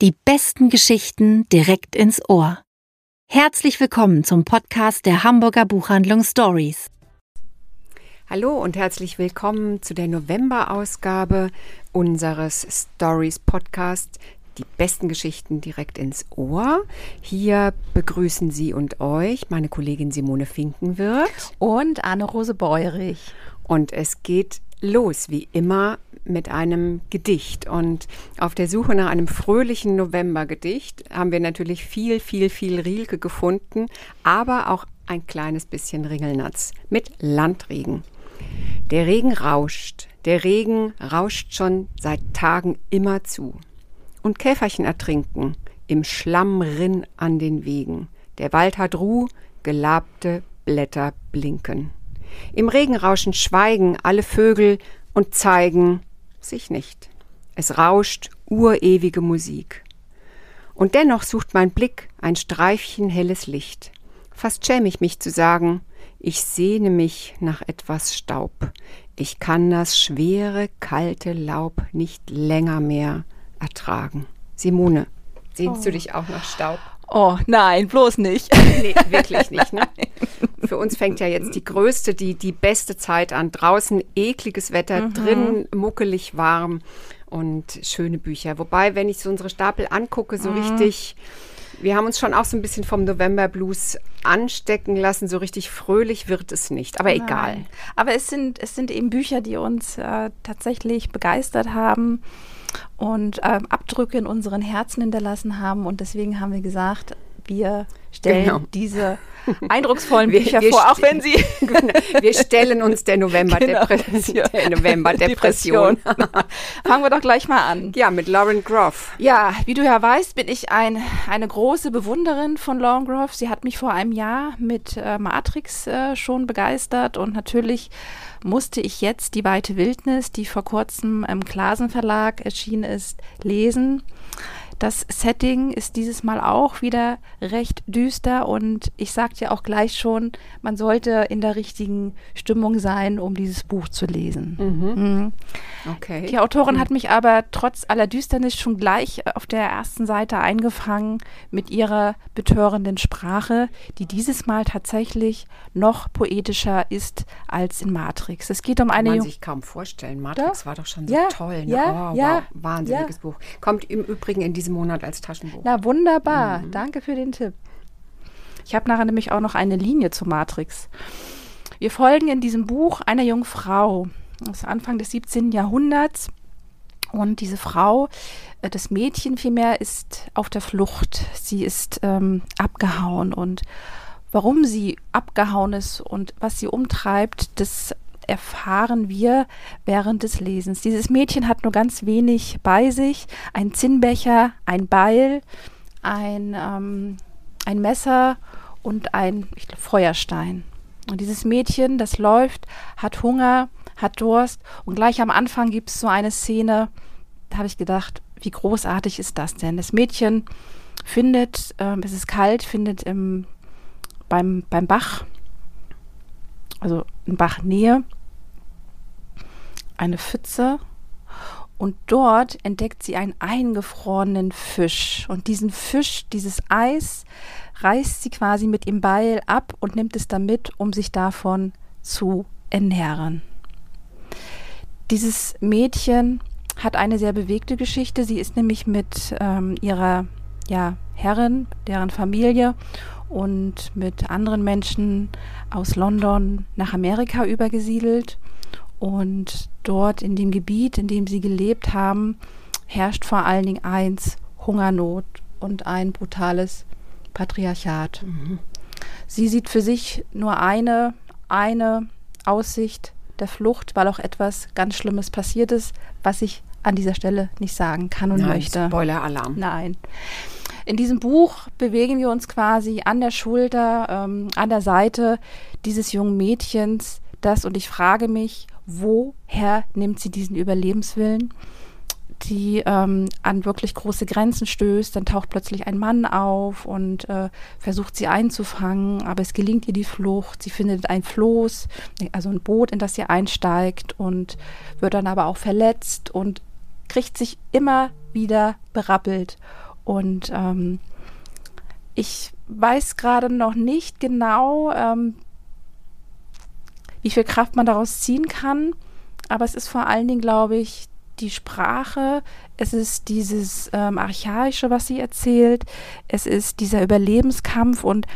Die besten Geschichten direkt ins Ohr. Herzlich willkommen zum Podcast der Hamburger Buchhandlung Stories. Hallo und herzlich willkommen zu der November-Ausgabe unseres Stories Podcast. Die besten Geschichten direkt ins Ohr. Hier begrüßen Sie und euch meine Kollegin Simone Finkenwirth und Anne-Rose Beurich. Und es geht los, wie immer, mit einem Gedicht. Und auf der Suche nach einem fröhlichen Novembergedicht haben wir natürlich viel, viel, viel Rilke gefunden, aber auch ein kleines bisschen Ringelnatz mit Landregen. Der Regen rauscht, der Regen rauscht schon seit Tagen immer zu. Und Käferchen ertrinken im Schlammrinn an den Wegen. Der Wald hat Ruh, gelabte Blätter blinken. Im Regenrauschen schweigen alle Vögel und zeigen sich nicht. Es rauscht urewige Musik. Und dennoch sucht mein Blick ein Streifchen helles Licht. Fast schäme ich mich zu sagen, ich sehne mich nach etwas Staub. Ich kann das schwere, kalte Laub nicht länger mehr ertragen. Simone, sehnst oh. du dich auch nach Staub? Oh nein, bloß nicht. Nee, wirklich nicht. Ne? Für uns fängt ja jetzt die größte, die, die beste Zeit an. Draußen ekliges Wetter, mhm. drin muckelig warm und schöne Bücher. Wobei, wenn ich so unsere Stapel angucke, so mhm. richtig, wir haben uns schon auch so ein bisschen vom November Blues anstecken lassen. So richtig fröhlich wird es nicht, aber Nein. egal. Aber es sind, es sind eben Bücher, die uns äh, tatsächlich begeistert haben und ähm, Abdrücke in unseren Herzen hinterlassen haben. Und deswegen haben wir gesagt, wir stellen genau. diese eindrucksvollen Bücher wir, wir vor, auch wenn sie. Wir stellen uns der November-Depression. Genau. Der November-Depression. Fangen wir doch gleich mal an. Ja, mit Lauren Groff. Ja, wie du ja weißt, bin ich ein, eine große Bewunderin von Lauren Groff. Sie hat mich vor einem Jahr mit äh, Matrix äh, schon begeistert und natürlich musste ich jetzt die weite Wildnis, die vor kurzem im Klasen Verlag erschienen ist, lesen. Das Setting ist dieses Mal auch wieder recht düster und ich sagte ja auch gleich schon, man sollte in der richtigen Stimmung sein, um dieses Buch zu lesen. Mhm. Mhm. Okay. Die Autorin mhm. hat mich aber trotz aller Düsternis schon gleich auf der ersten Seite eingefangen mit ihrer betörenden Sprache, die dieses Mal tatsächlich noch poetischer ist als in Matrix. Es geht um eine. Kann man sich kaum vorstellen. Matrix doch? war doch schon so ja, toll. Ne? Ja, oh, ja, wow, wahnsinniges ja. Buch. Kommt im Übrigen in diesem diesem Monat als Taschenbuch. Na, wunderbar. Mhm. Danke für den Tipp. Ich habe nachher nämlich auch noch eine Linie zu Matrix. Wir folgen in diesem Buch einer jungen Frau aus Anfang des 17. Jahrhunderts. Und diese Frau, äh, das Mädchen vielmehr, ist auf der Flucht. Sie ist ähm, abgehauen. Und warum sie abgehauen ist und was sie umtreibt, das erfahren wir während des Lesens. Dieses Mädchen hat nur ganz wenig bei sich, ein Zinnbecher, ein Beil, ein, ähm, ein Messer und ein glaub, Feuerstein. Und dieses Mädchen, das läuft, hat Hunger, hat Durst und gleich am Anfang gibt es so eine Szene, da habe ich gedacht, wie großartig ist das denn? Das Mädchen findet, äh, es ist kalt, findet im, beim, beim Bach, also in Bachnähe, eine Pfütze und dort entdeckt sie einen eingefrorenen Fisch. Und diesen Fisch, dieses Eis, reißt sie quasi mit dem Beil ab und nimmt es damit, um sich davon zu ernähren. Dieses Mädchen hat eine sehr bewegte Geschichte. Sie ist nämlich mit ähm, ihrer ja, Herrin, deren Familie und mit anderen Menschen aus London nach Amerika übergesiedelt und dort in dem Gebiet, in dem sie gelebt haben, herrscht vor allen Dingen eins, Hungernot und ein brutales Patriarchat. Mhm. Sie sieht für sich nur eine, eine Aussicht der Flucht, weil auch etwas ganz Schlimmes passiert ist, was ich an dieser Stelle nicht sagen kann und Nein, möchte. Spoiler-Alarm. Nein. In diesem Buch bewegen wir uns quasi an der Schulter, ähm, an der Seite dieses jungen Mädchens, das, und ich frage mich, woher nimmt sie diesen Überlebenswillen, die ähm, an wirklich große Grenzen stößt. Dann taucht plötzlich ein Mann auf und äh, versucht sie einzufangen, aber es gelingt ihr die Flucht. Sie findet ein Floß, also ein Boot, in das sie einsteigt und wird dann aber auch verletzt und kriegt sich immer wieder berappelt. Und ähm, ich weiß gerade noch nicht genau, ähm, wie viel Kraft man daraus ziehen kann. Aber es ist vor allen Dingen, glaube ich, die Sprache, es ist dieses ähm, Archaische, was sie erzählt, es ist dieser Überlebenskampf. Und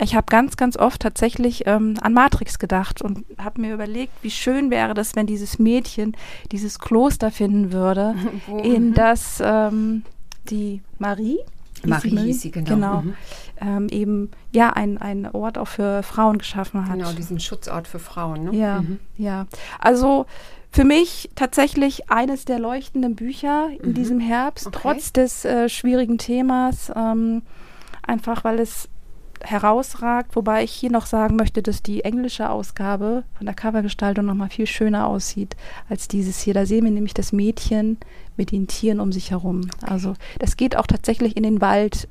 ich habe ganz, ganz oft tatsächlich ähm, an Matrix gedacht und habe mir überlegt, wie schön wäre das, wenn dieses Mädchen dieses Kloster finden würde, in das ähm, die Marie, Marie hieß sie, genau. genau. Mhm. Ähm, eben ja ein, ein Ort auch für Frauen geschaffen hat. Genau, diesen Schutzort für Frauen. Ne? Ja, mhm. ja. Also für mich tatsächlich eines der leuchtenden Bücher in mhm. diesem Herbst, okay. trotz des äh, schwierigen Themas. Ähm, einfach weil es herausragt, wobei ich hier noch sagen möchte, dass die englische Ausgabe von der Covergestaltung nochmal viel schöner aussieht als dieses hier. Da sehen wir nämlich das Mädchen mit den Tieren um sich herum. Okay. Also das geht auch tatsächlich in den Wald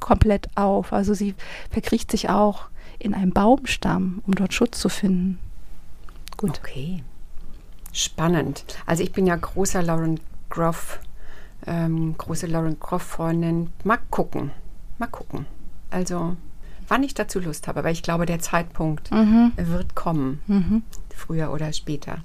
komplett auf. Also sie verkriecht sich auch in einem Baumstamm, um dort Schutz zu finden. Gut. Okay. Spannend. Also ich bin ja großer Lauren Groff, ähm, große Lauren Groff-Freundin. Mal gucken. Mal gucken. Also wann ich dazu Lust habe, aber ich glaube, der Zeitpunkt mhm. wird kommen, mhm. Früher oder später.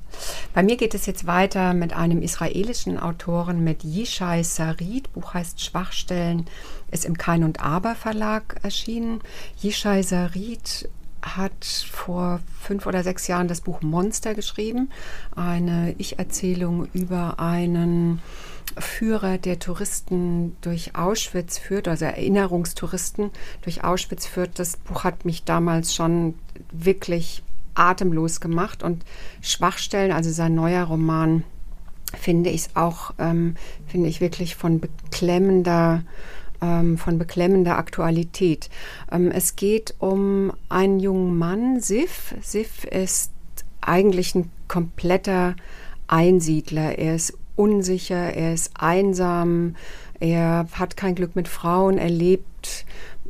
Bei mir geht es jetzt weiter mit einem israelischen Autoren, mit Yishai Sarid. Buch heißt Schwachstellen, ist im Kein und Aber Verlag erschienen. Yishai Sarid hat vor fünf oder sechs Jahren das Buch Monster geschrieben, eine Ich-Erzählung über einen Führer, der Touristen durch Auschwitz führt, also Erinnerungstouristen durch Auschwitz führt. Das Buch hat mich damals schon wirklich atemlos gemacht und Schwachstellen, also sein neuer Roman, finde ich auch, ähm, finde ich wirklich von beklemmender ähm, von beklemmender Aktualität. Ähm, es geht um einen jungen Mann, Sif. Sif ist eigentlich ein kompletter Einsiedler. Er ist unsicher, er ist einsam, er hat kein Glück mit Frauen, er lebt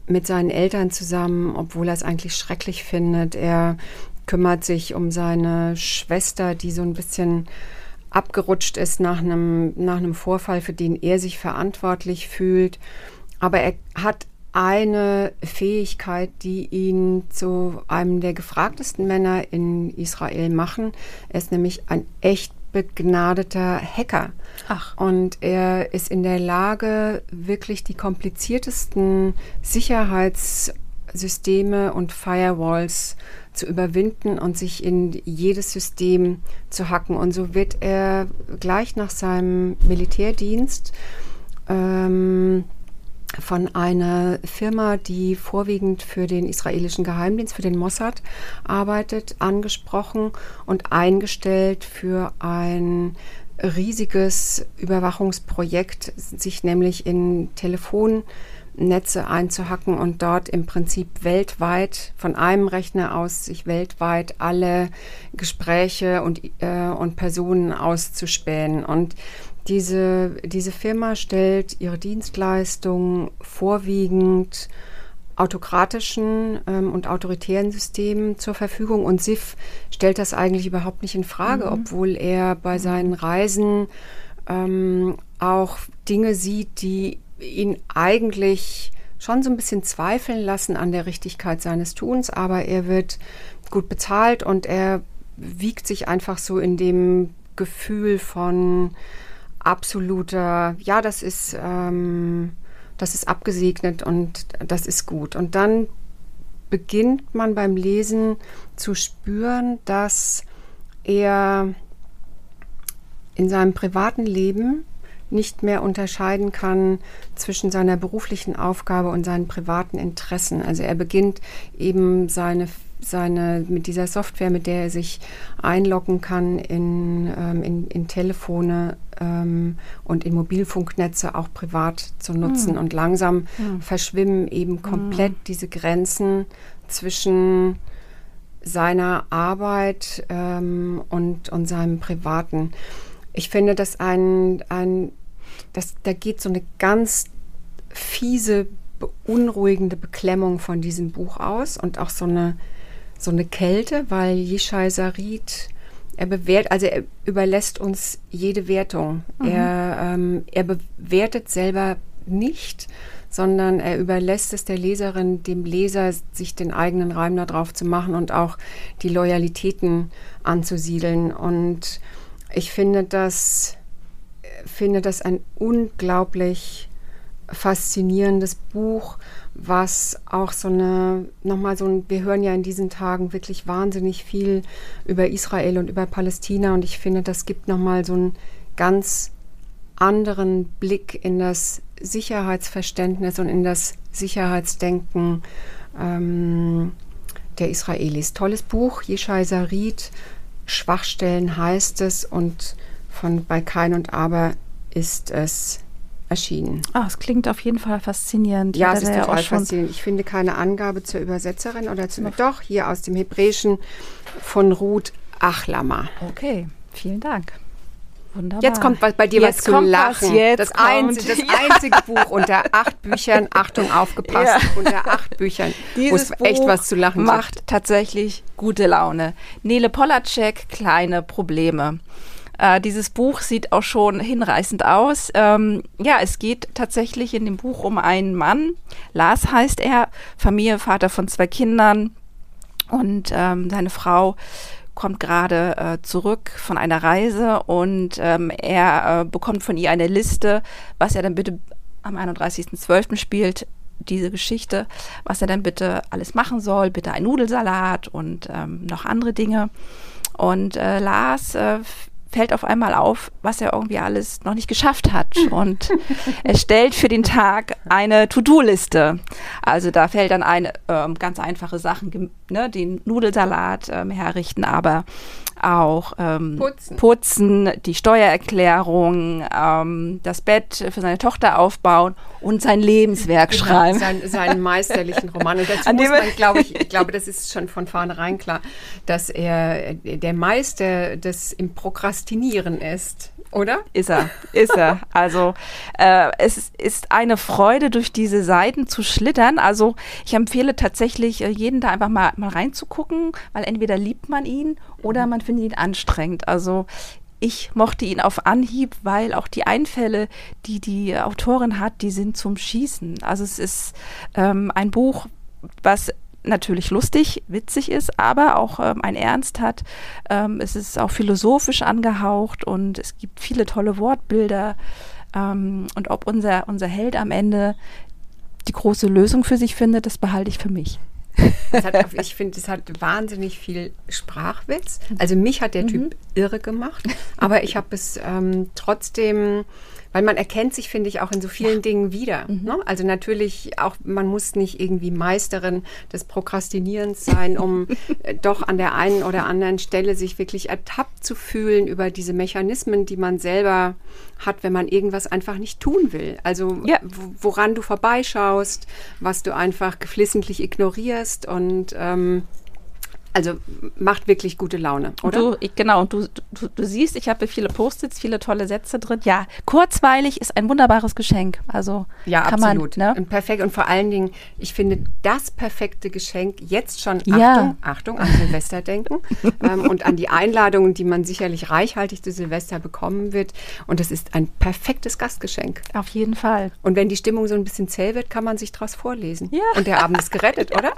mit seinen Eltern zusammen, obwohl er es eigentlich schrecklich findet. Er kümmert sich um seine Schwester, die so ein bisschen abgerutscht ist nach einem, nach einem Vorfall, für den er sich verantwortlich fühlt. Aber er hat eine Fähigkeit, die ihn zu einem der gefragtesten Männer in Israel machen. Er ist nämlich ein echt begnadeter Hacker. Ach. Und er ist in der Lage, wirklich die kompliziertesten Sicherheitssysteme und Firewalls zu überwinden und sich in jedes System zu hacken. Und so wird er gleich nach seinem Militärdienst ähm, von einer Firma, die vorwiegend für den israelischen Geheimdienst, für den Mossad arbeitet, angesprochen und eingestellt für ein riesiges Überwachungsprojekt, sich nämlich in Telefonnetze einzuhacken und dort im Prinzip weltweit von einem Rechner aus sich weltweit alle Gespräche und, äh, und Personen auszuspähen. Und diese, diese Firma stellt ihre Dienstleistungen vorwiegend autokratischen ähm, und autoritären Systemen zur Verfügung und SIF stellt das eigentlich überhaupt nicht in Frage, mhm. obwohl er bei seinen Reisen ähm, auch Dinge sieht, die ihn eigentlich schon so ein bisschen zweifeln lassen an der Richtigkeit seines Tuns, aber er wird gut bezahlt und er wiegt sich einfach so in dem Gefühl von absoluter, ja, das ist, ähm, das ist abgesegnet und das ist gut. Und dann beginnt man beim Lesen zu spüren, dass er in seinem privaten Leben nicht mehr unterscheiden kann zwischen seiner beruflichen Aufgabe und seinen privaten Interessen. Also er beginnt eben seine seine, mit dieser Software, mit der er sich einloggen kann in, ähm, in, in, Telefone ähm, und in Mobilfunknetze auch privat zu nutzen. Mhm. Und langsam mhm. verschwimmen eben komplett mhm. diese Grenzen zwischen seiner Arbeit ähm, und, und seinem Privaten. Ich finde, dass ein, ein das, da geht so eine ganz fiese, beunruhigende Beklemmung von diesem Buch aus und auch so eine so eine Kälte, weil Yishai Sarit, er bewährt, also er überlässt uns jede Wertung. Mhm. Er, ähm, er bewertet selber nicht, sondern er überlässt es der Leserin, dem Leser, sich den eigenen Reim darauf zu machen und auch die Loyalitäten anzusiedeln. Und ich finde das, finde das ein unglaublich faszinierendes Buch, was auch so eine, nochmal so ein, wir hören ja in diesen Tagen wirklich wahnsinnig viel über Israel und über Palästina und ich finde, das gibt nochmal so einen ganz anderen Blick in das Sicherheitsverständnis und in das Sicherheitsdenken ähm, der Israelis. Tolles Buch, Yeshai Sarit, Schwachstellen heißt es und von Bei Kein und Aber ist es erschienen. Ah, es klingt auf jeden Fall faszinierend. Ja, es ist total faszinierend. Ich finde keine Angabe zur Übersetzerin oder zu, doch, hier aus dem Hebräischen von Ruth Achlama. Okay, vielen Dank. Wunderbar. Jetzt kommt bei dir jetzt was zu lachen. Was, das, einzige, das ja. einzige Buch unter acht Büchern, Achtung, aufgepasst, ja. unter acht Büchern, wo es echt was zu lachen macht gibt. tatsächlich gute Laune. Nele Polacek, Kleine Probleme. Äh, dieses Buch sieht auch schon hinreißend aus. Ähm, ja, es geht tatsächlich in dem Buch um einen Mann. Lars heißt er, Familie, Vater von zwei Kindern und ähm, seine Frau kommt gerade äh, zurück von einer Reise und ähm, er äh, bekommt von ihr eine Liste, was er dann bitte am 31.12. spielt, diese Geschichte, was er dann bitte alles machen soll, bitte ein Nudelsalat und ähm, noch andere Dinge. Und äh, Lars äh, fällt auf einmal auf, was er irgendwie alles noch nicht geschafft hat. Und er stellt für den Tag eine To-Do-Liste. Also da fällt dann eine ähm, ganz einfache Sachen, ne, den Nudelsalat ähm, herrichten, aber auch ähm, putzen. putzen. die Steuererklärung, ähm, das Bett für seine Tochter aufbauen und sein Lebenswerk genau, schreiben. Sein, seinen meisterlichen Roman. Und dazu An muss man, glaube ich, ich glaube, das ist schon von vornherein klar, dass er der Meister des im Prokrastinieren ist oder? Ist er, ist er. Also äh, es ist eine Freude, durch diese Seiten zu schlittern. Also ich empfehle tatsächlich, äh, jeden da einfach mal, mal reinzugucken, weil entweder liebt man ihn oder man findet ihn anstrengend. Also ich mochte ihn auf Anhieb, weil auch die Einfälle, die die Autorin hat, die sind zum Schießen. Also es ist ähm, ein Buch, was natürlich lustig, witzig ist, aber auch ähm, ein Ernst hat. Ähm, es ist auch philosophisch angehaucht und es gibt viele tolle Wortbilder. Ähm, und ob unser, unser Held am Ende die große Lösung für sich findet, das behalte ich für mich. Hat, ich finde, es hat wahnsinnig viel Sprachwitz. Also mich hat der mhm. Typ irre gemacht, aber ich habe es ähm, trotzdem weil man erkennt sich, finde ich, auch in so vielen ja. Dingen wieder. Mhm. Ne? Also natürlich auch, man muss nicht irgendwie Meisterin des Prokrastinierens sein, um äh, doch an der einen oder anderen Stelle sich wirklich ertappt zu fühlen über diese Mechanismen, die man selber hat, wenn man irgendwas einfach nicht tun will. Also ja. woran du vorbeischaust, was du einfach geflissentlich ignorierst und ähm, also macht wirklich gute Laune, oder? Du, ich, genau, und du, du, du siehst, ich habe viele Post-its, viele tolle Sätze drin. Ja, kurzweilig ist ein wunderbares Geschenk. Also ja, absolut. Man, ne? und perfekt. Und vor allen Dingen, ich finde das perfekte Geschenk jetzt schon, ja. Achtung, Achtung, an Silvester denken ähm, und an die Einladungen, die man sicherlich reichhaltig zu Silvester bekommen wird. Und das ist ein perfektes Gastgeschenk. Auf jeden Fall. Und wenn die Stimmung so ein bisschen zäh wird, kann man sich daraus vorlesen. Ja. Und der Abend ist gerettet, oder?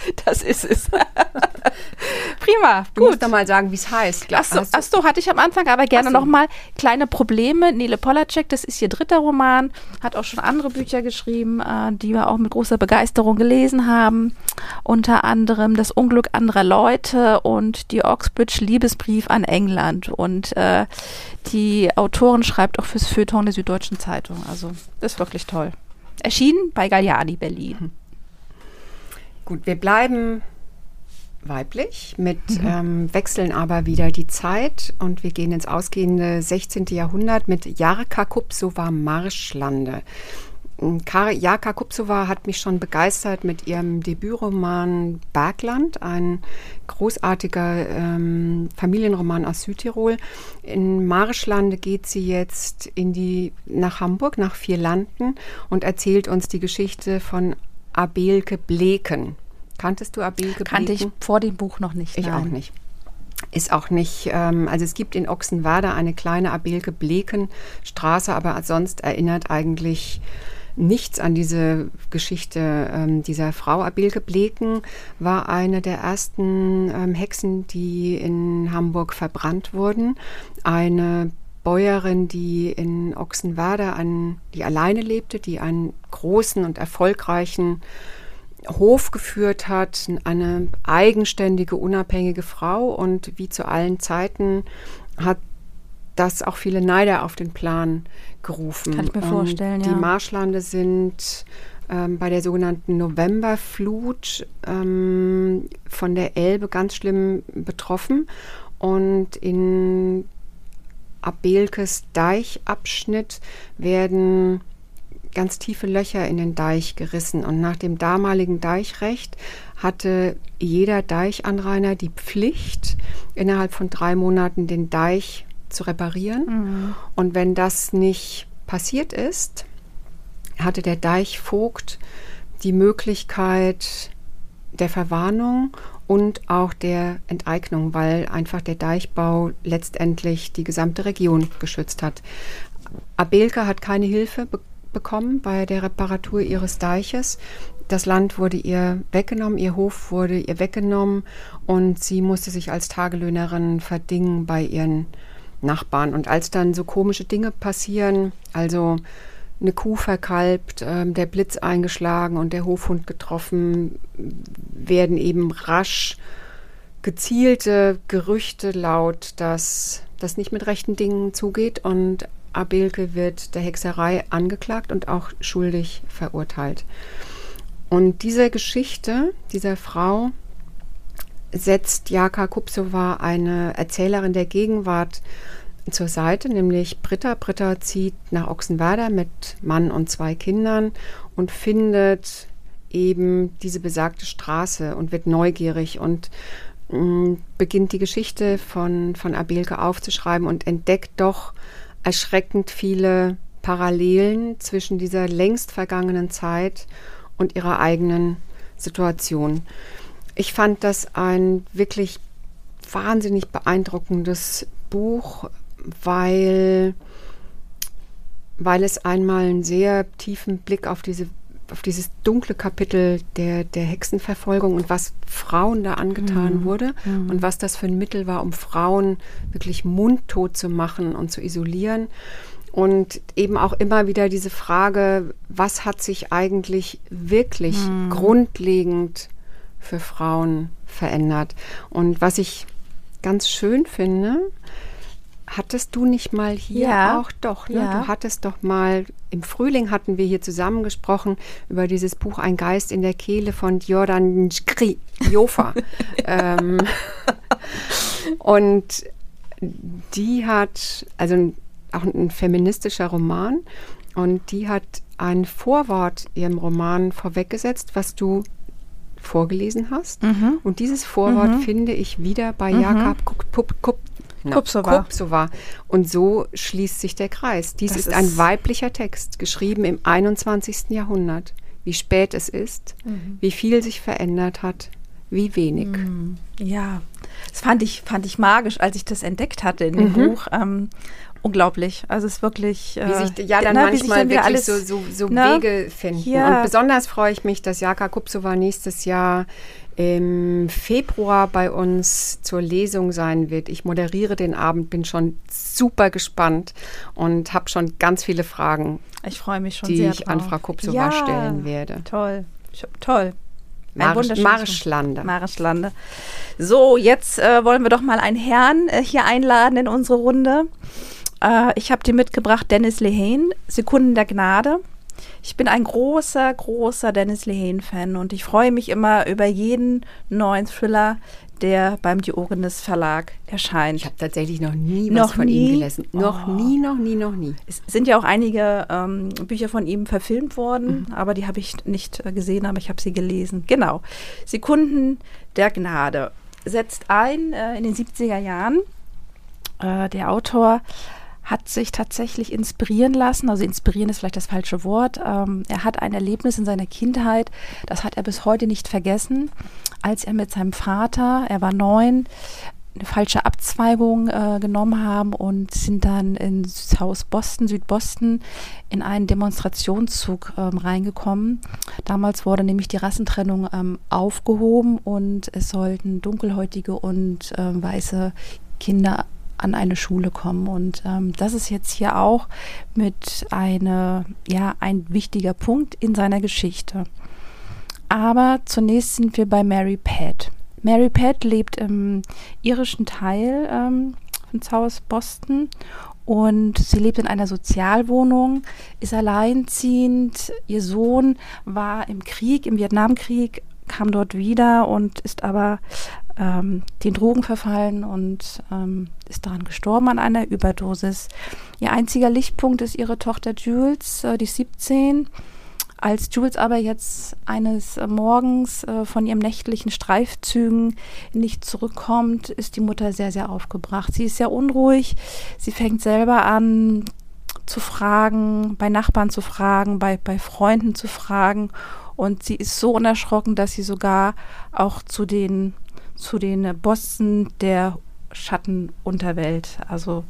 Das ist es. Prima. Du gut. musst doch mal sagen, wie es heißt. Achso, ach hatte ich am Anfang, aber gerne nochmal. Kleine Probleme. Nele Polacek, das ist ihr dritter Roman, hat auch schon andere Bücher geschrieben, äh, die wir auch mit großer Begeisterung gelesen haben. Unter anderem Das Unglück anderer Leute und die Oxbridge Liebesbrief an England. Und äh, die Autorin schreibt auch fürs Feuilleton der Süddeutschen Zeitung. Also, das ist wirklich toll. Erschienen bei Galliani Berlin. Hm. Gut, wir bleiben weiblich, mit mhm. ähm, wechseln aber wieder die Zeit und wir gehen ins ausgehende 16. Jahrhundert mit Jarka Kupsova Marschlande. Ähm, Jarka Kupsova hat mich schon begeistert mit ihrem Debütroman Bergland, ein großartiger ähm, Familienroman aus Südtirol. In Marschlande geht sie jetzt in die, nach Hamburg, nach Vierlanden und erzählt uns die Geschichte von Abelke Bleken. Kanntest du Abelke Bleken? Kannte ich vor dem Buch noch nicht. Ich nein. auch nicht. ist auch nicht, ähm, also es gibt in Ochsenwerder eine kleine Abelke Bleken Straße, aber sonst erinnert eigentlich nichts an diese Geschichte ähm, dieser Frau. Abelke Bleken war eine der ersten ähm, Hexen, die in Hamburg verbrannt wurden. Eine Bäuerin, die in Ochsenwerder, an, die alleine lebte, die einen großen und erfolgreichen Hof geführt hat, eine eigenständige, unabhängige Frau und wie zu allen Zeiten hat das auch viele Neider auf den Plan gerufen. Kann ich mir vorstellen, ja. Die Marschlande sind ähm, bei der sogenannten Novemberflut ähm, von der Elbe ganz schlimm betroffen und in Abelkes Deichabschnitt werden ganz tiefe Löcher in den Deich gerissen. Und nach dem damaligen Deichrecht hatte jeder Deichanrainer die Pflicht, innerhalb von drei Monaten den Deich zu reparieren. Mhm. Und wenn das nicht passiert ist, hatte der Deichvogt die Möglichkeit der Verwarnung und auch der Enteignung, weil einfach der Deichbau letztendlich die gesamte Region geschützt hat. Abelke hat keine Hilfe bekommen bekommen bei der Reparatur ihres Deiches. Das Land wurde ihr weggenommen, ihr Hof wurde ihr weggenommen und sie musste sich als Tagelöhnerin verdingen bei ihren Nachbarn. Und als dann so komische Dinge passieren, also eine Kuh verkalbt, äh, der Blitz eingeschlagen und der Hofhund getroffen, werden eben rasch gezielte Gerüchte laut, dass das nicht mit rechten Dingen zugeht und Abelke wird der Hexerei angeklagt und auch schuldig verurteilt. Und diese Geschichte dieser Frau setzt Jaka Kupsova, eine Erzählerin der Gegenwart, zur Seite, nämlich Britta. Britta zieht nach Ochsenwerder mit Mann und zwei Kindern und findet eben diese besagte Straße und wird neugierig und mh, mm, beginnt die Geschichte von, von Abelke aufzuschreiben und entdeckt doch erschreckend viele Parallelen zwischen dieser längst vergangenen Zeit und ihrer eigenen Situation. Ich fand das ein wirklich wahnsinnig beeindruckendes Buch, weil, weil es einmal einen sehr tiefen Blick auf diese auf dieses dunkle Kapitel der, der Hexenverfolgung und was Frauen da angetan mhm. wurde mhm. und was das für ein Mittel war, um Frauen wirklich mundtot zu machen und zu isolieren. Und eben auch immer wieder diese Frage, was hat sich eigentlich wirklich mhm. grundlegend für Frauen verändert? Und was ich ganz schön finde, Hattest du nicht mal hier ja. auch doch? Ne? Ja. Du hattest doch mal im Frühling hatten wir hier zusammen gesprochen über dieses Buch Ein Geist in der Kehle von Jordan Jofa. ähm, und die hat, also auch ein feministischer Roman, und die hat ein Vorwort ihrem Roman vorweggesetzt, was du vorgelesen hast. Mhm. Und dieses Vorwort mhm. finde ich wieder bei mhm. Jakob Kup Kup na, Kupsova. Kupsova. Und so schließt sich der Kreis. Dies ist, ist, ein weiblicher Text, geschrieben im 21. Jahrhundert. Wie spät es ist, mhm. wie viel sich verändert hat, wie wenig. Mhm. Ja, das fand ich, fand ich magisch, als ich das entdeckt hatte in dem mhm. Buch. Ähm, unglaublich. Also es ist wirklich. Äh, wie sich, ja, dann na, manchmal dann wirklich alles, so, so, so na, Wege finden. Ja. Und besonders freue ich mich, dass Jaka Kupsova nächstes Jahr im Februar bei uns zur Lesung sein wird. Ich moderiere den Abend, bin schon super gespannt und habe schon ganz viele Fragen. Ich freue mich schon die sehr ich drauf. an Frau Kupsova ja, stellen werde. Toll, toll. Marschlande. Marschlande. So, jetzt äh, wollen wir doch mal einen Herrn äh, hier einladen in unsere Runde. Äh, ich habe dir mitgebracht Dennis Lehane, Sekunden der Gnade. Ich bin ein großer, großer Dennis Lehane-Fan und ich freue mich immer über jeden neuen Thriller, der beim Diogenes Verlag erscheint. Ich habe tatsächlich noch nie noch was von nie? ihm gelesen. Noch oh. nie, noch nie, noch nie. Es sind ja auch einige ähm, Bücher von ihm verfilmt worden, mhm. aber die habe ich nicht äh, gesehen, aber ich habe sie gelesen. Genau. Sekunden der Gnade setzt ein äh, in den 70er Jahren. Äh, der Autor hat sich tatsächlich inspirieren lassen. Also inspirieren ist vielleicht das falsche Wort. Ähm, er hat ein Erlebnis in seiner Kindheit, das hat er bis heute nicht vergessen, als er mit seinem Vater, er war neun, eine falsche Abzweigung äh, genommen haben und sind dann ins Haus Boston, Südboston, in einen Demonstrationszug ähm, reingekommen. Damals wurde nämlich die Rassentrennung ähm, aufgehoben und es sollten dunkelhäutige und äh, weiße Kinder an eine Schule kommen. Und ähm, das ist jetzt hier auch mit eine, ja, ein wichtiger Punkt in seiner Geschichte. Aber zunächst sind wir bei Mary Pat. Mary Pat lebt im irischen Teil ähm, von South Boston und sie lebt in einer Sozialwohnung, ist alleinziehend. Ihr Sohn war im Krieg, im Vietnamkrieg, kam dort wieder und ist aber ähm, den Drogen verfallen und ähm, ist daran gestorben an einer Überdosis. Ihr einziger Lichtpunkt ist ihre Tochter Jules, äh, die 17 als Jules aber jetzt eines Morgens äh, von ihrem nächtlichen Streifzügen nicht zurückkommt, ist die Mutter sehr, sehr aufgebracht. Sie ist sehr unruhig. Sie fängt selber an zu fragen, bei Nachbarn zu fragen, bei, bei Freunden zu fragen. Und sie ist so unerschrocken, dass sie sogar auch zu den, zu den Bossen der Schattenunterwelt, also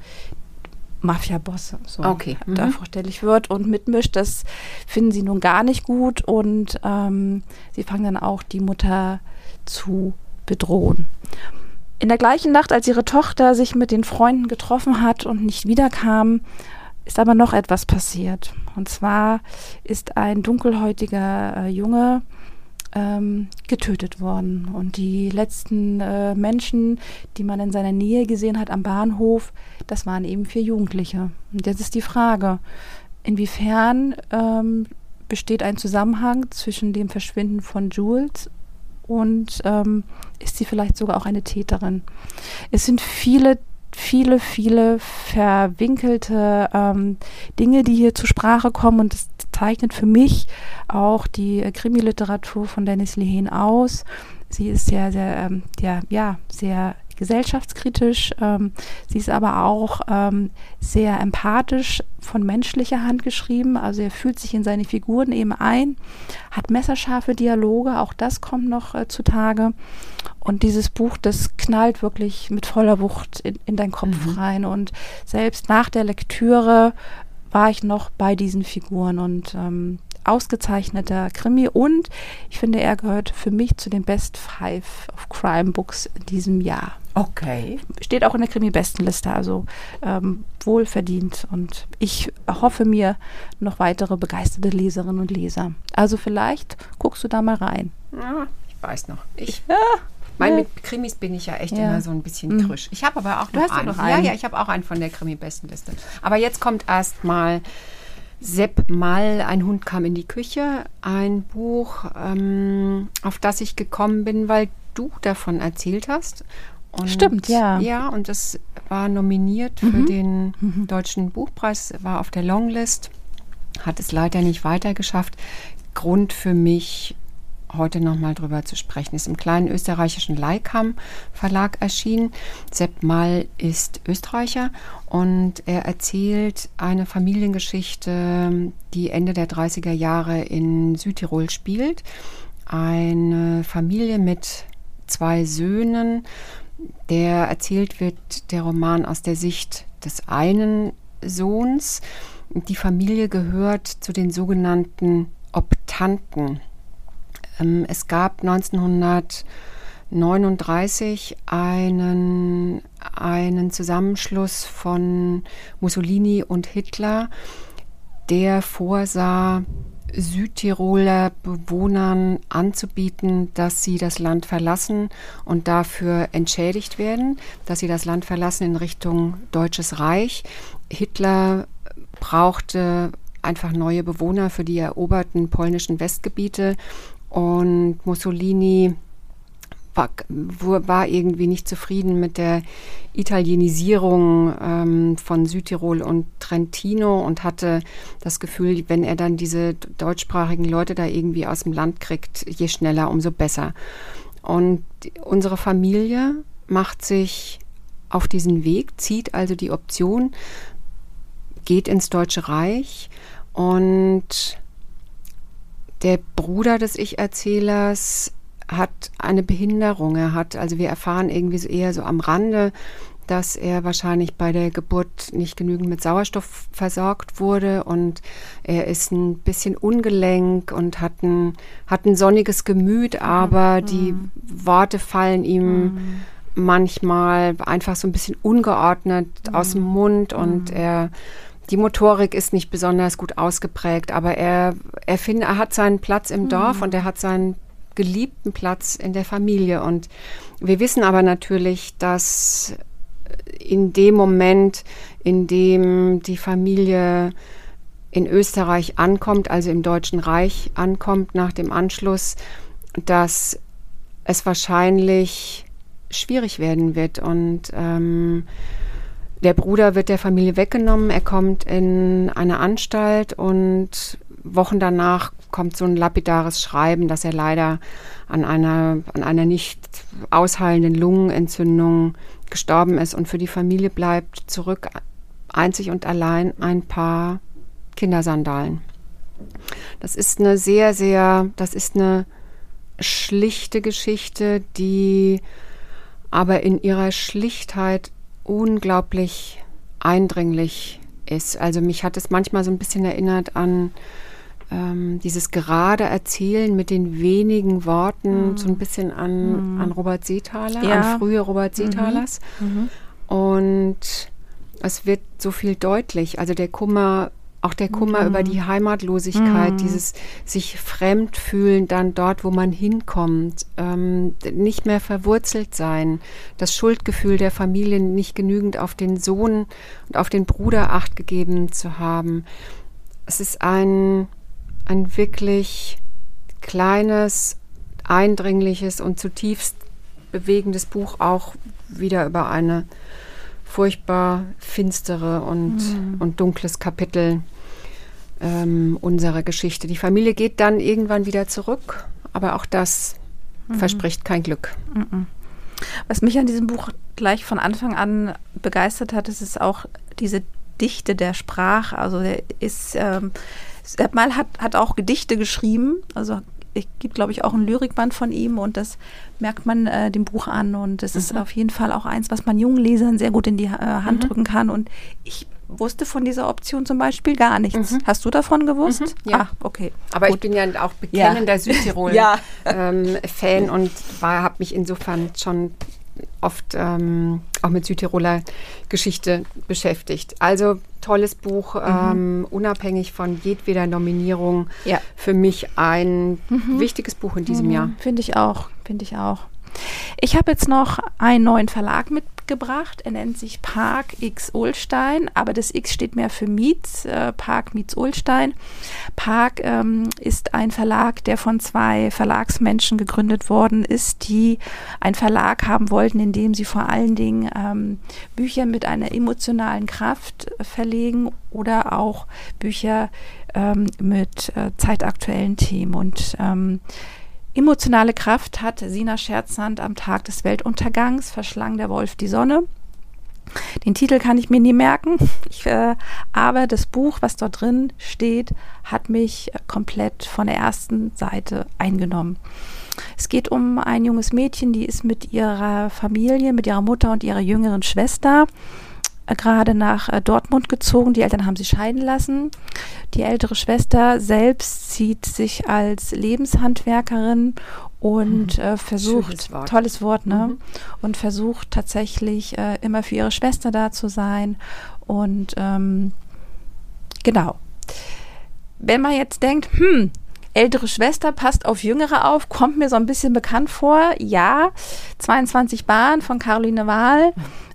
Mafia-Bosse so okay. mhm. da vorstellig wird und mitmischt. Das finden sie nun gar nicht gut und ähm, sie fangen dann auch die Mutter zu bedrohen. In der gleichen Nacht, als ihre Tochter sich mit den Freunden getroffen hat und nicht wiederkam, ist aber noch etwas passiert. Und zwar ist ein dunkelhäutiger äh, Junge ähm, getötet worden. Und die letzten äh, Menschen, die man in seiner Nähe gesehen hat am Bahnhof, das waren eben vier Jugendliche. Und jetzt ist die Frage, inwiefern ähm, besteht ein Zusammenhang zwischen dem Verschwinden von Jules und ähm, ist sie vielleicht sogar auch eine Täterin? Es sind viele viele, viele verwinkelte ähm, Dinge, die hier zur Sprache kommen. Und das zeichnet für mich auch die Krimi-Literatur von Dennis Lehn aus. Sie ist sehr, sehr, ähm, ja, ja, sehr gesellschaftskritisch. Ähm, sie ist aber auch ähm, sehr empathisch von menschlicher Hand geschrieben. Also er fühlt sich in seine Figuren eben ein, hat messerscharfe Dialoge, auch das kommt noch äh, zutage. Und dieses Buch, das knallt wirklich mit voller Wucht in, in deinen Kopf mhm. rein. Und selbst nach der Lektüre war ich noch bei diesen Figuren und ähm, ausgezeichneter Krimi und ich finde, er gehört für mich zu den Best Five of Crime Books in diesem Jahr. Okay. Steht auch in der Krimi-Bestenliste, also ähm, wohlverdient. Und ich hoffe mir noch weitere begeisterte Leserinnen und Leser. Also vielleicht guckst du da mal rein. Ja, ich weiß noch. Ich, ja, mein, mit Krimis bin ich ja echt ja. immer so ein bisschen mhm. krüsch. Ich habe aber auch noch, einen. noch einen. Ja, ja, ich habe auch einen von der Krimi-Bestenliste. Aber jetzt kommt erst mal Sepp Mall, ein Hund kam in die Küche, ein Buch, ähm, auf das ich gekommen bin, weil du davon erzählt hast. Und, Stimmt, ja. Ja, und das war nominiert mhm. für den mhm. Deutschen Buchpreis, war auf der Longlist, hat es leider nicht weitergeschafft. Grund für mich, heute nochmal drüber zu sprechen, ist im kleinen österreichischen Leikam Verlag erschienen. Sepp Mall ist Österreicher und er erzählt eine Familiengeschichte, die Ende der 30er Jahre in Südtirol spielt. Eine Familie mit zwei Söhnen, der erzählt wird, der Roman aus der Sicht des einen Sohns. Die Familie gehört zu den sogenannten Optanten. Ähm, es gab 1939 einen, einen Zusammenschluss von Mussolini und Hitler, der vorsah, Südtiroler Bewohnern anzubieten, dass sie das Land verlassen und dafür entschädigt werden, dass sie das Land verlassen in Richtung Deutsches Reich. Hitler brauchte einfach neue Bewohner für die eroberten polnischen Westgebiete und Mussolini war, war irgendwie nicht zufrieden mit der Italienisierung ähm, von Südtirol und Trentino und hatte das Gefühl, wenn er dann diese deutschsprachigen Leute da irgendwie aus dem Land kriegt, je schneller, umso besser. Und unsere Familie macht sich auf diesen Weg, zieht also die Option, geht ins Deutsche Reich und der Bruder des Ich-Erzählers hat eine Behinderung. Er hat, also wir erfahren irgendwie so eher so am Rande, dass er wahrscheinlich bei der Geburt nicht genügend mit Sauerstoff versorgt wurde und er ist ein bisschen ungelenk und hat ein, hat ein sonniges Gemüt, aber mhm. die Worte fallen ihm mhm. manchmal einfach so ein bisschen ungeordnet mhm. aus dem Mund und mhm. er die Motorik ist nicht besonders gut ausgeprägt, aber er, er, find, er hat seinen Platz im Dorf mhm. und er hat seinen geliebten Platz in der Familie. Und wir wissen aber natürlich, dass in dem Moment, in dem die Familie in Österreich ankommt, also im Deutschen Reich ankommt nach dem Anschluss, dass es wahrscheinlich schwierig werden wird. Und ähm, der Bruder wird der Familie weggenommen, er kommt in eine Anstalt und Wochen danach kommt so ein lapidares Schreiben, dass er leider an einer, an einer nicht ausheilenden Lungenentzündung gestorben ist und für die Familie bleibt zurück einzig und allein ein paar Kindersandalen. Das ist eine sehr, sehr, das ist eine schlichte Geschichte, die aber in ihrer Schlichtheit unglaublich eindringlich ist. Also mich hat es manchmal so ein bisschen erinnert an ähm, dieses gerade Erzählen mit den wenigen Worten, mhm. so ein bisschen an, mhm. an Robert Seethaler, ja. an frühe Robert mhm. Seethalers. Mhm. Und es wird so viel deutlich. Also der Kummer auch der Kummer mhm. über die Heimatlosigkeit, mhm. dieses sich fremd fühlen dann dort, wo man hinkommt, ähm, nicht mehr verwurzelt sein, das Schuldgefühl der Familie nicht genügend auf den Sohn und auf den Bruder acht gegeben zu haben. Es ist ein, ein wirklich kleines, eindringliches und zutiefst bewegendes Buch, auch wieder über eine furchtbar finstere und, mhm. und dunkles Kapitel ähm, unserer Geschichte. Die Familie geht dann irgendwann wieder zurück, aber auch das mhm. verspricht kein Glück. Mhm. Was mich an diesem Buch gleich von Anfang an begeistert hat, ist es auch diese Dichte der Sprache. Also der ist, ähm, mal hat, hat auch Gedichte geschrieben, also es gibt, glaube ich, auch ein Lyrikband von ihm und das merkt man äh, dem Buch an. Und es mhm. ist auf jeden Fall auch eins, was man jungen Lesern sehr gut in die äh, Hand mhm. drücken kann. Und ich wusste von dieser Option zum Beispiel gar nichts. Mhm. Hast du davon gewusst? Mhm, ja. Ah, okay. Aber Gut. ich bin ja auch bekennender ja. Südtirol-Fan ja. ähm, und habe mich insofern schon oft ähm, auch mit Südtiroler Geschichte beschäftigt. Also tolles Buch, mhm. ähm, unabhängig von jedweder Nominierung. Ja. Für mich ein mhm. wichtiges Buch in diesem mhm. Jahr. Finde ich auch, finde ich auch. Ich habe jetzt noch einen neuen Verlag mitgebracht. Er nennt sich Park X Ulstein, aber das X steht mehr für Mietz, äh, Park Mietz Ulstein. Park ähm, ist ein Verlag, der von zwei Verlagsmenschen gegründet worden ist, die einen Verlag haben wollten, in dem sie vor allen Dingen ähm, Bücher mit einer emotionalen Kraft verlegen oder auch Bücher ähm, mit äh, zeitaktuellen Themen. Und ähm, Emotionale Kraft hat Sina Scherzand am Tag des Weltuntergangs, verschlang der Wolf die Sonne. Den Titel kann ich mir nie merken, ich, äh, aber das Buch, was dort drin steht, hat mich komplett von der ersten Seite eingenommen. Es geht um ein junges Mädchen, die ist mit ihrer Familie, mit ihrer Mutter und ihrer jüngeren Schwester gerade nach äh, Dortmund gezogen. Die Eltern haben sie scheiden lassen. Die ältere Schwester selbst sieht sich als Lebenshandwerkerin und mhm. äh, versucht, Wort. tolles Wort, ne? Mhm. Und versucht tatsächlich äh, immer für ihre Schwester da zu sein. Und ähm, genau. Wenn man jetzt denkt, hm, ältere Schwester passt auf jüngere auf, kommt mir so ein bisschen bekannt vor. Ja, 22 Bahn von Caroline Wahl.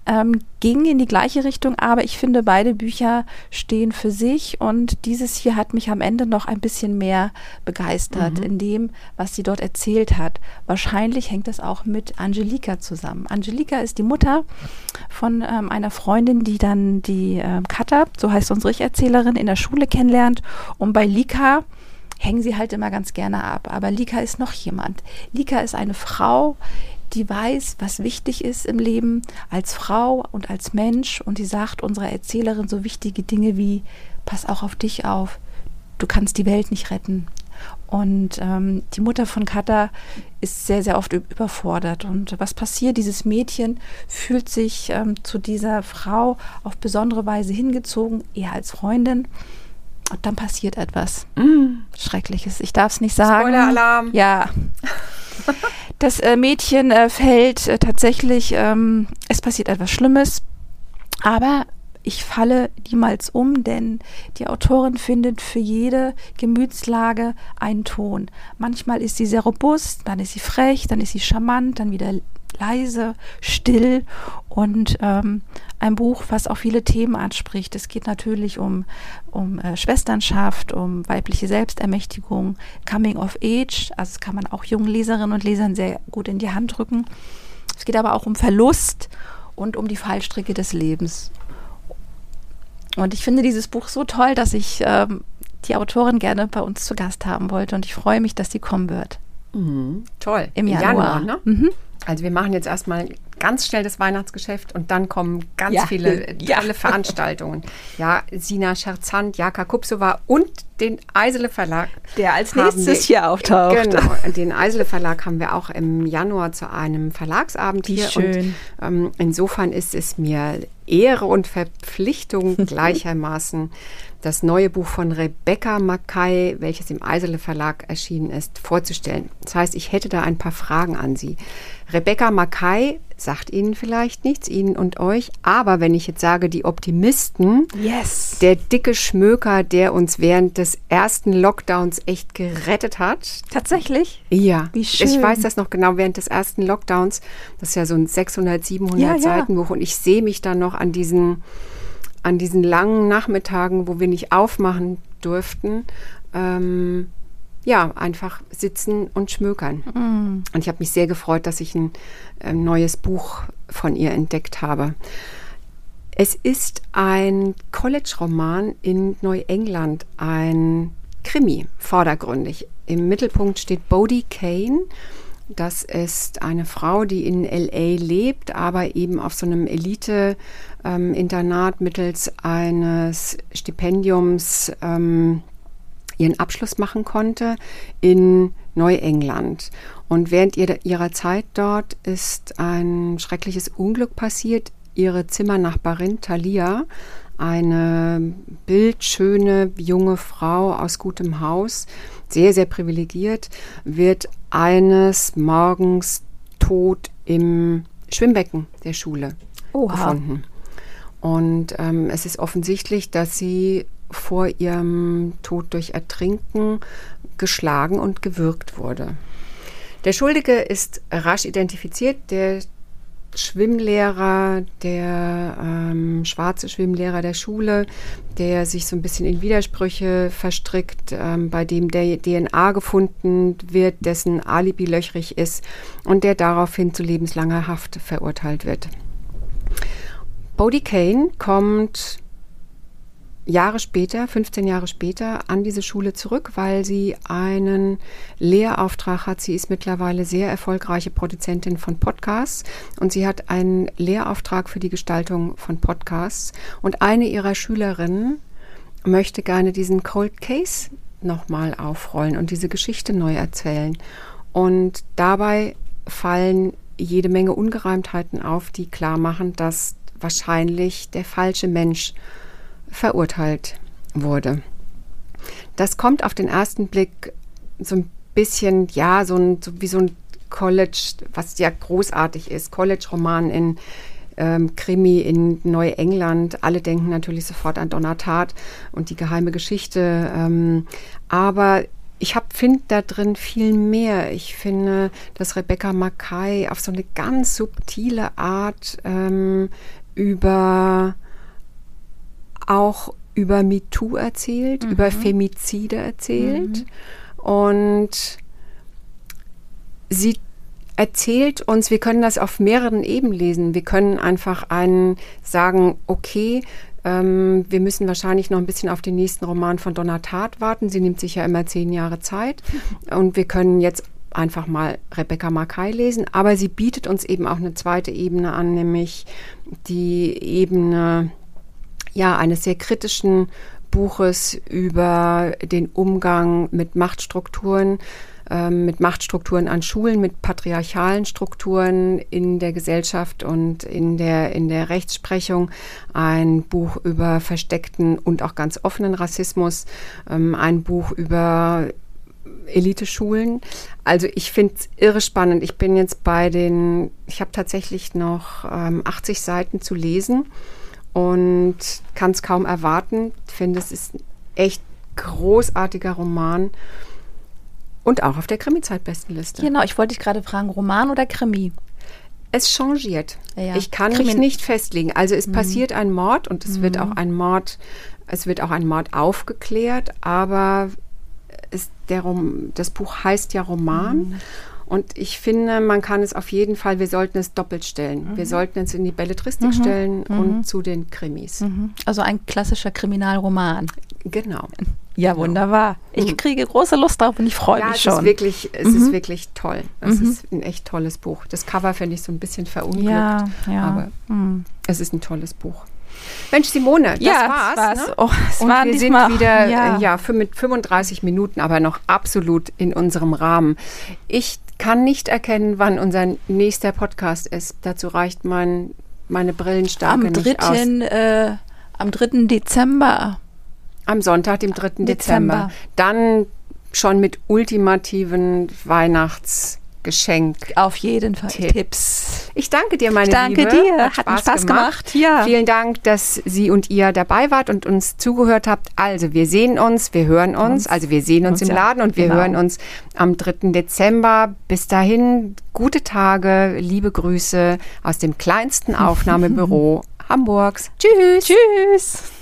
Ähm, ging in die gleiche Richtung, aber ich finde, beide Bücher stehen für sich und dieses hier hat mich am Ende noch ein bisschen mehr begeistert mhm. in dem, was sie dort erzählt hat. Wahrscheinlich hängt das auch mit Angelika zusammen. Angelika ist die Mutter von ähm, einer Freundin, die dann die ähm, Katha, so heißt unsere Ich-Erzählerin, in der Schule kennenlernt und bei Lika hängen sie halt immer ganz gerne ab. Aber Lika ist noch jemand. Lika ist eine Frau, die weiß, was wichtig ist im Leben als Frau und als Mensch und die sagt unserer Erzählerin so wichtige Dinge wie, pass auch auf dich auf, du kannst die Welt nicht retten, Und ähm, die Mutter von Kata ist sehr, sehr oft überfordert. Und was passiert? Dieses Mädchen fühlt sich ähm, zu dieser Frau auf besondere Weise hingezogen, eher als Freundin. Und dann passiert etwas mm. Schreckliches. Ich darf es nicht sagen. Spoiler-Alarm. Ja. Das äh, Mädchen äh, fällt äh, tatsächlich, ähm, es passiert etwas Schlimmes, aber ich falle niemals um, denn die Autorin findet für jede Gemütslage einen Ton. Manchmal ist sie sehr robust, dann ist sie frech, dann ist sie charmant, dann wieder leise, still und ähm, ein Buch, was auch viele Themen anspricht. Es geht natürlich um, um äh, Schwesternschaft, um weibliche Selbstermächtigung, Coming of Age, also das kann man auch jungen Leserinnen und Lesern sehr gut in die Hand drücken. Es geht aber auch um Verlust und um die Fallstricke des Lebens. Und ich finde dieses Buch so toll, dass ich ähm, die Autorin gerne bei uns zu Gast haben wollte und ich freue mich, dass sie kommen wird. Mhm. Toll. Im Januar. Januar ne? mhm. Also wir machen jetzt erstmal ganz schnell das Weihnachtsgeschäft und dann kommen ganz ja. viele tolle ja. Veranstaltungen. Ja, Sina Scherzant, Jaka Kupsova und den Eisele Verlag. Der als nächstes wir, hier auftaucht. Genau, den Eisele Verlag haben wir auch im Januar zu einem Verlagsabend Wie hier. Schön. Und ähm, insofern ist es mir Ehre und Verpflichtung gleichermaßen, das neue Buch von Rebecca Mackay, welches im Eisele Verlag erschienen ist, vorzustellen. Das heißt, ich hätte da ein paar Fragen an Sie. Rebecca Mackay sagt Ihnen vielleicht nichts, Ihnen und euch, aber wenn ich jetzt sage, die Optimisten, yes. der dicke Schmöker, der uns während des ersten Lockdowns echt gerettet hat. Tatsächlich? Ja. Wie schön. Ich weiß das noch genau, während des ersten Lockdowns, das ist ja so ein 600, 700 ja, Seitenbuch ja. und ich sehe mich dann noch an diesen an diesen langen Nachmittagen, wo wir nicht aufmachen durften, ähm, ja, einfach sitzen und schmökern. Mm. Und ich habe mich sehr gefreut, dass ich ein, ein neues Buch von ihr entdeckt habe. Es ist ein College-Roman in Neuengland, ein Krimi, vordergründig. Im Mittelpunkt steht Bodie Kane. Das ist eine Frau, die in LA lebt, aber eben auf so einem Elite-Internat ähm, mittels eines Stipendiums ähm, ihren Abschluss machen konnte in Neuengland. Und während ihrer Zeit dort ist ein schreckliches Unglück passiert. Ihre Zimmernachbarin Thalia, eine bildschöne junge Frau aus gutem Haus, sehr, sehr privilegiert, wird eines Morgens tot im Schwimmbecken der Schule Oha. gefunden. Und ähm, es ist offensichtlich, dass sie vor ihrem Tod durch Ertrinken geschlagen und gewürgt wurde. Der Schuldige ist rasch identifiziert. Der Schwimmlehrer, der ähm, schwarze Schwimmlehrer der Schule, der sich so ein bisschen in Widersprüche verstrickt, ähm, bei dem der DNA gefunden wird, dessen Alibi löchrig ist und der daraufhin zu lebenslanger Haft verurteilt wird. Bodie Kane kommt Jahre später, 15 Jahre später, an diese Schule zurück, weil sie einen Lehrauftrag hat. Sie ist mittlerweile sehr erfolgreiche Produzentin von Podcasts und sie hat einen Lehrauftrag für die Gestaltung von Podcasts. Und eine ihrer Schülerinnen möchte gerne diesen Cold Case nochmal aufrollen und diese Geschichte neu erzählen. Und dabei fallen jede Menge Ungereimtheiten auf, die klar machen, dass wahrscheinlich der falsche Mensch verurteilt wurde. Das kommt auf den ersten Blick so ein bisschen, ja, so, ein, so wie so ein College, was ja großartig ist, College-Roman in ähm, Krimi in Neuengland. Alle denken natürlich sofort an Donnertat und die geheime Geschichte. Ähm, aber ich finde da drin viel mehr. Ich finde, dass Rebecca Mackay auf so eine ganz subtile Art ähm, über auch über MeToo erzählt, mhm. über Femizide erzählt. Mhm. Und sie erzählt uns, wir können das auf mehreren Ebenen lesen. Wir können einfach einen sagen, okay, ähm, wir müssen wahrscheinlich noch ein bisschen auf den nächsten Roman von Donna Tartt warten. Sie nimmt sich ja immer zehn Jahre Zeit. Und wir können jetzt einfach mal Rebecca Mackay lesen. Aber sie bietet uns eben auch eine zweite Ebene an, nämlich die Ebene ja, eines sehr kritischen Buches über den Umgang mit Machtstrukturen, ähm, mit Machtstrukturen an Schulen, mit patriarchalen Strukturen in der Gesellschaft und in der, in der Rechtsprechung, ein Buch über versteckten und auch ganz offenen Rassismus, ähm, ein Buch über Eliteschulen. Also ich finde es irre spannend. Ich bin jetzt bei den, ich habe tatsächlich noch ähm, 80 Seiten zu lesen und kann es kaum erwarten. Ich finde, es ist ein echt großartiger Roman. Und auch auf der Krimi-Zeitbestenliste. Genau, ich wollte dich gerade fragen, Roman oder Krimi? Es changiert. Ja. Ich kann Krimi mich nicht festlegen. Also es mhm. passiert ein Mord und es mhm. wird auch ein Mord, es wird auch ein Mord aufgeklärt, aber es, der Rom, das Buch heißt ja Roman. Mhm. Und ich finde, man kann es auf jeden Fall, wir sollten es doppelt stellen. Mhm. Wir sollten es in die Belletristik mhm. stellen mhm. und zu den Krimis. Mhm. Also ein klassischer Kriminalroman. Genau. Ja, genau. wunderbar. Ich mhm. kriege große Lust darauf und ich freue ja, mich schon. Es ist wirklich, es ist wirklich toll. Es ist ein echt tolles Buch. Das Cover finde ich so ein bisschen verunglückt, ja, ja. aber es ist ein tolles Buch. Mensch, Simone, das ja, war's. war's. Ne? Oh, es und wir sind wieder ja. Äh, ja, für mit 35 Minuten, aber noch absolut in unserem Rahmen. Ich kann nicht erkennen, wann unser nächster Podcast ist. Dazu reicht mein, meine Brillenstarke am 3., nicht aus. Äh, am 3. Dezember. Am Sonntag, dem 3. Dezember. Dezember. Dann schon mit ultimativen Weihnachts- Geschenk. Auf jeden Fall Tipp. Tipps. Ich danke dir, meine ich danke Liebe. dir. Hat, Hat Spaß, Spaß gemacht. gemacht. Ja. Vielen Dank, dass Sie und ihr dabei wart und uns zugehört habt. Also, wir sehen uns, wir hören uns. Also, wir sehen uns, uns im Laden und wir genau. hören uns am 3. Dezember. Bis dahin, gute Tage, liebe Grüße aus dem kleinsten Aufnahmebüro Hamburgs. Tschüss. Tschüss.